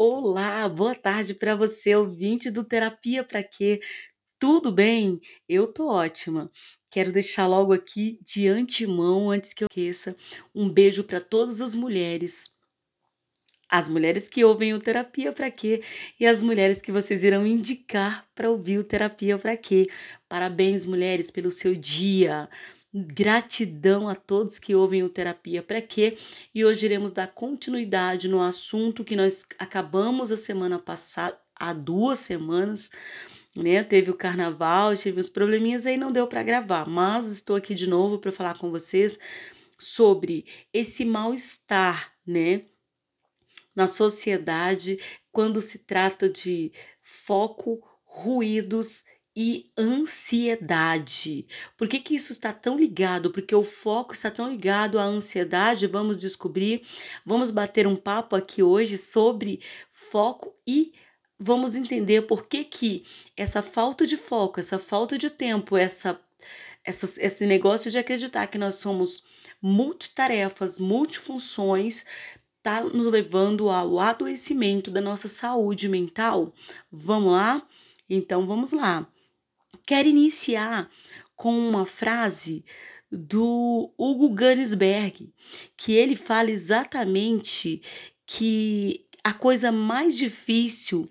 Olá, boa tarde para você, ouvinte do Terapia para Quê? Tudo bem? Eu tô ótima. Quero deixar logo aqui de antemão, antes que eu esqueça, um beijo para todas as mulheres. As mulheres que ouvem o Terapia para Quê? E as mulheres que vocês irão indicar para ouvir o Terapia para Quê? Parabéns, mulheres, pelo seu dia. Gratidão a todos que ouvem o Terapia para quê? E hoje iremos dar continuidade no assunto que nós acabamos a semana passada, há duas semanas, né? Teve o carnaval, tive uns probleminhas aí não deu para gravar, mas estou aqui de novo para falar com vocês sobre esse mal-estar, né? Na sociedade, quando se trata de foco, ruídos e ansiedade. Por que, que isso está tão ligado? Porque o foco está tão ligado à ansiedade. Vamos descobrir, vamos bater um papo aqui hoje sobre foco e vamos entender por que, que essa falta de foco, essa falta de tempo, essa, essa, esse negócio de acreditar que nós somos multitarefas, multifunções, está nos levando ao adoecimento da nossa saúde mental. Vamos lá? Então vamos lá. Quero iniciar com uma frase do Hugo Gunnisberg, que ele fala exatamente que a coisa mais difícil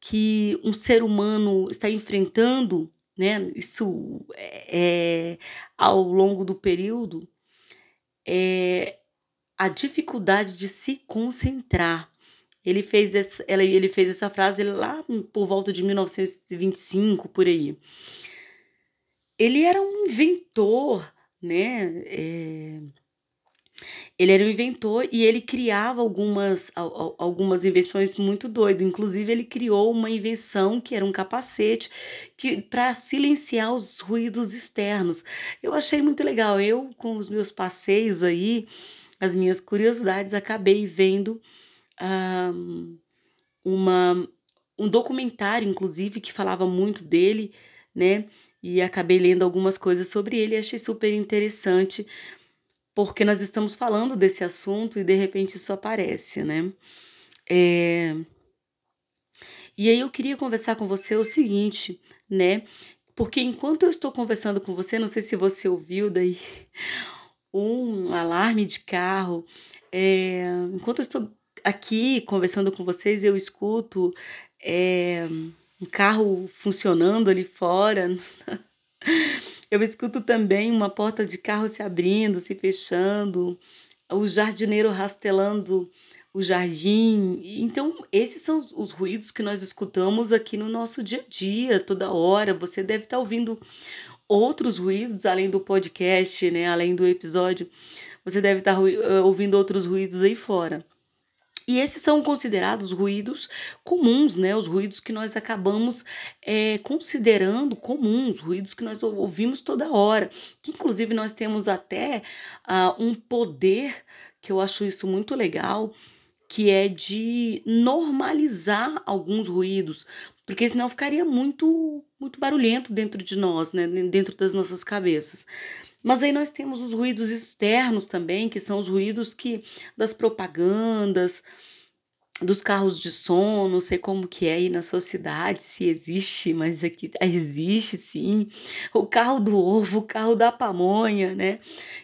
que um ser humano está enfrentando, né, isso é, é ao longo do período, é a dificuldade de se concentrar. Ele fez essa, ele fez essa frase lá por volta de 1925, por aí. Ele era um inventor, né? É, ele era um inventor e ele criava algumas, algumas invenções muito doidas. Inclusive, ele criou uma invenção que era um capacete que para silenciar os ruídos externos. Eu achei muito legal. Eu, com os meus passeios aí, as minhas curiosidades, acabei vendo um, uma, um documentário, inclusive, que falava muito dele, né? E acabei lendo algumas coisas sobre ele e achei super interessante, porque nós estamos falando desse assunto e de repente isso aparece, né? É... E aí eu queria conversar com você o seguinte, né? Porque enquanto eu estou conversando com você, não sei se você ouviu daí um alarme de carro, é... enquanto eu estou aqui conversando com vocês, eu escuto é, um carro funcionando ali fora. Eu escuto também uma porta de carro se abrindo, se fechando, o jardineiro rastelando o jardim. Então, esses são os ruídos que nós escutamos aqui no nosso dia a dia, toda hora. Você deve estar ouvindo outros ruídos além do podcast, né? Além do episódio. Você deve estar ouvindo outros ruídos aí fora. E esses são considerados ruídos comuns, né? Os ruídos que nós acabamos é, considerando comuns, ruídos que nós ouvimos toda hora. Que inclusive nós temos até uh, um poder, que eu acho isso muito legal, que é de normalizar alguns ruídos, porque senão ficaria muito, muito barulhento dentro de nós, né? Dentro das nossas cabeças. Mas aí nós temos os ruídos externos também, que são os ruídos que das propagandas, dos carros de som, não sei como que é aí na sua cidade, se existe, mas aqui existe sim. O carro do ovo, o carro da pamonha, né,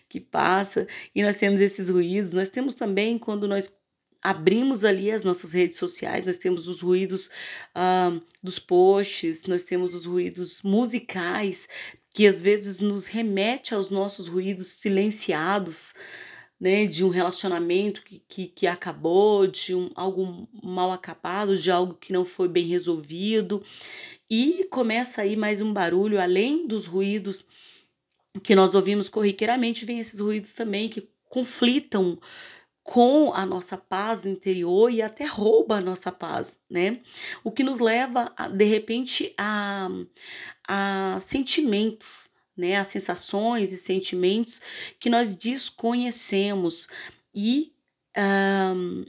que passa, e nós temos esses ruídos. Nós temos também quando nós abrimos ali as nossas redes sociais, nós temos os ruídos uh, dos posts, nós temos os ruídos musicais, que às vezes nos remete aos nossos ruídos silenciados, né, de um relacionamento que, que, que acabou, de um, algo mal acabado, de algo que não foi bem resolvido, e começa aí mais um barulho, além dos ruídos que nós ouvimos corriqueiramente, vem esses ruídos também que conflitam com a nossa paz interior e até rouba a nossa paz, né? O que nos leva, a, de repente, a, a sentimentos, né? A sensações e sentimentos que nós desconhecemos. E um,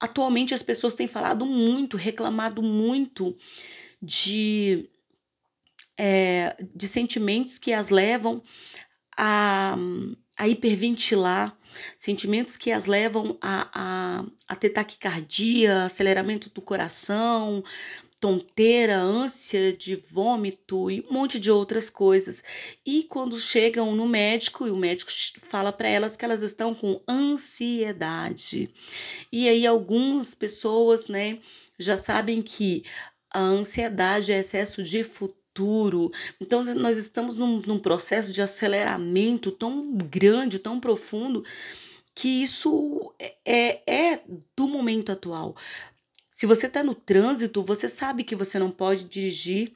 atualmente as pessoas têm falado muito, reclamado muito de, é, de sentimentos que as levam a a hiperventilar, sentimentos que as levam a, a, a ter taquicardia, aceleramento do coração, tonteira, ânsia de vômito e um monte de outras coisas. E quando chegam no médico, e o médico fala para elas que elas estão com ansiedade. E aí algumas pessoas, né, já sabem que a ansiedade é excesso de futuro. Então, nós estamos num, num processo de aceleramento tão grande, tão profundo, que isso é, é, é do momento atual. Se você está no trânsito, você sabe que você não pode dirigir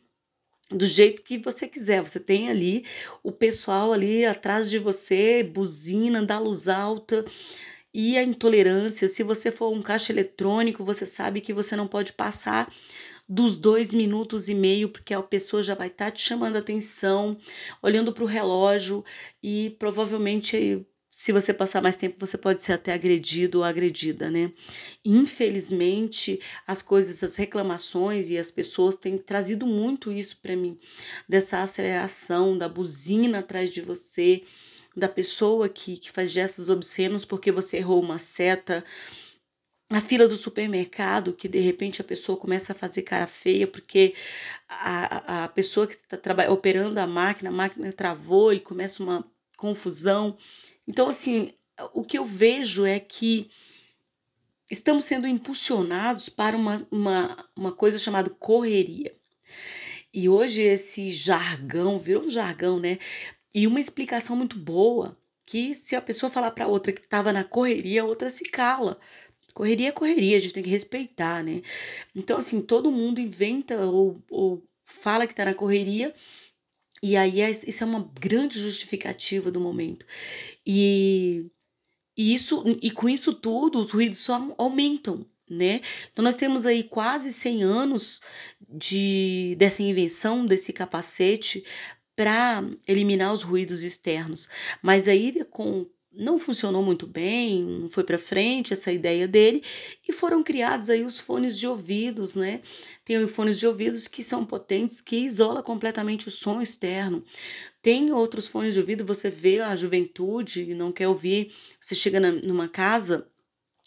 do jeito que você quiser. Você tem ali o pessoal ali atrás de você, buzina, dá luz alta. E a intolerância, se você for um caixa eletrônico, você sabe que você não pode passar dos dois minutos e meio, porque a pessoa já vai estar tá te chamando a atenção, olhando para o relógio e provavelmente se você passar mais tempo, você pode ser até agredido ou agredida, né? Infelizmente, as coisas, as reclamações e as pessoas têm trazido muito isso para mim, dessa aceleração, da buzina atrás de você, da pessoa que, que faz gestos obscenos porque você errou uma seta, a fila do supermercado, que de repente a pessoa começa a fazer cara feia porque a, a pessoa que está operando a máquina, a máquina travou e começa uma confusão. Então, assim, o que eu vejo é que estamos sendo impulsionados para uma, uma, uma coisa chamada correria. E hoje esse jargão, virou um jargão, né? E uma explicação muito boa, que se a pessoa falar para outra que estava na correria, a outra se cala. Correria é correria, a gente tem que respeitar, né? Então, assim, todo mundo inventa ou, ou fala que está na correria, e aí é, isso é uma grande justificativa do momento. E, e, isso, e com isso tudo, os ruídos só aumentam, né? Então nós temos aí quase 100 anos de dessa invenção desse capacete para eliminar os ruídos externos. Mas aí com não funcionou muito bem, não foi para frente essa ideia dele e foram criados aí os fones de ouvidos, né? Tem fones de ouvidos que são potentes, que isola completamente o som externo. Tem outros fones de ouvido, você vê a juventude, não quer ouvir, você chega na, numa casa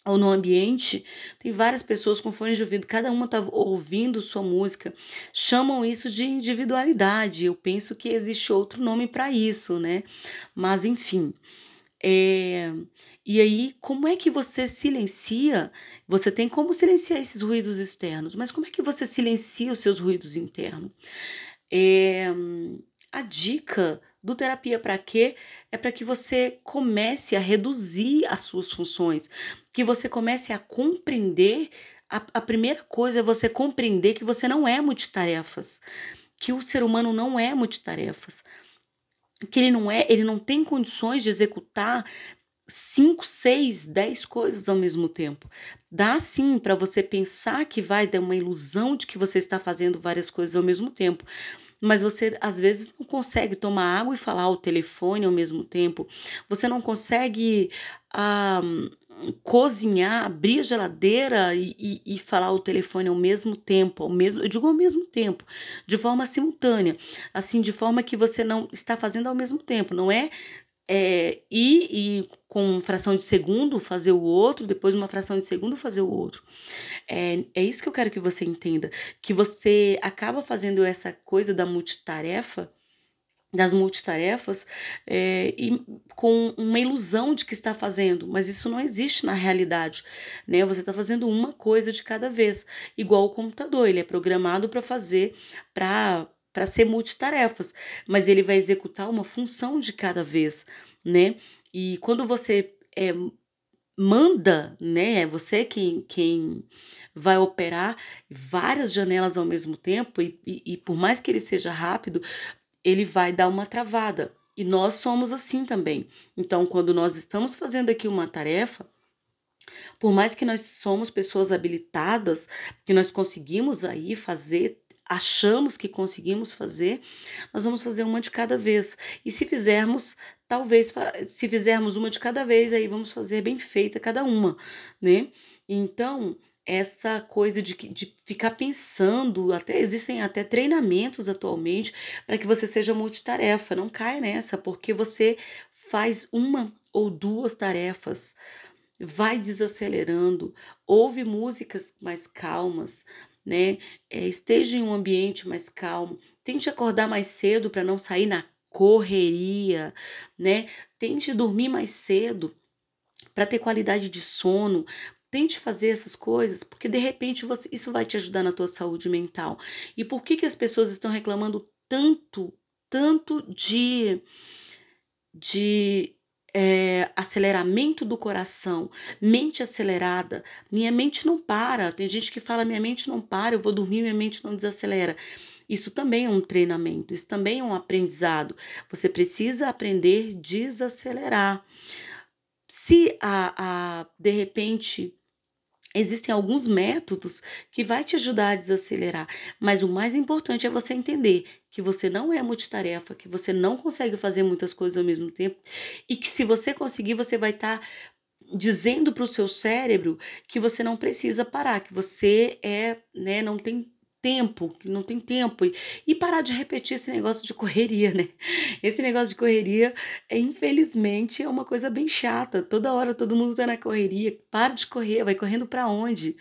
ou no ambiente, tem várias pessoas com fones de ouvido, cada uma está ouvindo sua música. Chamam isso de individualidade. Eu penso que existe outro nome para isso, né? Mas enfim. É... E aí, como é que você silencia? Você tem como silenciar esses ruídos externos, mas como é que você silencia os seus ruídos internos? É... A dica do terapia para quê? É para que você comece a reduzir as suas funções, que você comece a compreender. A, a primeira coisa é você compreender que você não é multitarefas, que o ser humano não é multitarefas, que ele não é, ele não tem condições de executar cinco, seis, dez coisas ao mesmo tempo. Dá sim para você pensar que vai dar uma ilusão de que você está fazendo várias coisas ao mesmo tempo mas você às vezes não consegue tomar água e falar ao telefone ao mesmo tempo. Você não consegue ah, cozinhar, abrir a geladeira e, e, e, falar ao telefone ao mesmo tempo, ao mesmo, eu digo ao mesmo tempo, de forma simultânea, assim, de forma que você não está fazendo ao mesmo tempo, não é é, ir e com fração de segundo fazer o outro, depois uma fração de segundo fazer o outro. É, é isso que eu quero que você entenda, que você acaba fazendo essa coisa da multitarefa, das multitarefas, é, e com uma ilusão de que está fazendo, mas isso não existe na realidade, né? Você está fazendo uma coisa de cada vez, igual o computador, ele é programado para fazer, para para ser multitarefas, mas ele vai executar uma função de cada vez, né? E quando você é, manda, né? É você quem, quem vai operar várias janelas ao mesmo tempo, e, e, e por mais que ele seja rápido, ele vai dar uma travada. E nós somos assim também. Então, quando nós estamos fazendo aqui uma tarefa, por mais que nós somos pessoas habilitadas, que nós conseguimos aí fazer achamos que conseguimos fazer, nós vamos fazer uma de cada vez. E se fizermos, talvez, se fizermos uma de cada vez, aí vamos fazer bem feita cada uma, né? Então, essa coisa de, de ficar pensando, até existem até treinamentos atualmente para que você seja multitarefa. Não caia nessa, porque você faz uma ou duas tarefas, vai desacelerando, ouve músicas mais calmas, né? É, esteja em um ambiente mais calmo, tente acordar mais cedo para não sair na correria, né? Tente dormir mais cedo para ter qualidade de sono, Tente fazer essas coisas, porque de repente você, isso vai te ajudar na tua saúde mental. E por que, que as pessoas estão reclamando tanto, tanto de, de é, aceleramento do coração, mente acelerada? Minha mente não para. Tem gente que fala: minha mente não para, eu vou dormir, minha mente não desacelera. Isso também é um treinamento, isso também é um aprendizado. Você precisa aprender a desacelerar. Se a, a de repente Existem alguns métodos que vai te ajudar a desacelerar, mas o mais importante é você entender que você não é multitarefa, que você não consegue fazer muitas coisas ao mesmo tempo e que se você conseguir, você vai estar tá dizendo para o seu cérebro que você não precisa parar, que você é, né, não tem tempo, não tem tempo. E, e parar de repetir esse negócio de correria, né? Esse negócio de correria, é, infelizmente, é uma coisa bem chata. Toda hora todo mundo tá na correria. Para de correr, vai correndo para onde?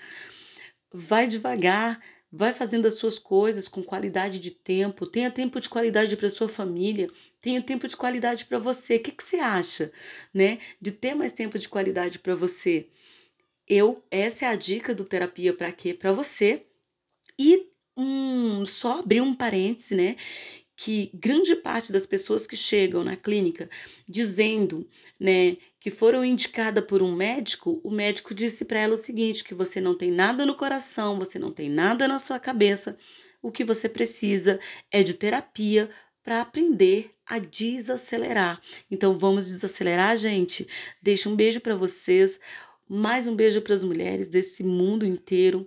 Vai devagar, vai fazendo as suas coisas com qualidade de tempo. Tenha tempo de qualidade para sua família, tenha tempo de qualidade para você. O que, que você acha, né? De ter mais tempo de qualidade para você? Eu, essa é a dica do terapia para quê? Para você e um, só abrir um parêntese, né? Que grande parte das pessoas que chegam na clínica dizendo, né, que foram indicadas por um médico, o médico disse para ela o seguinte: que você não tem nada no coração, você não tem nada na sua cabeça, o que você precisa é de terapia para aprender a desacelerar. Então vamos desacelerar, gente. Deixa um beijo para vocês, mais um beijo para as mulheres desse mundo inteiro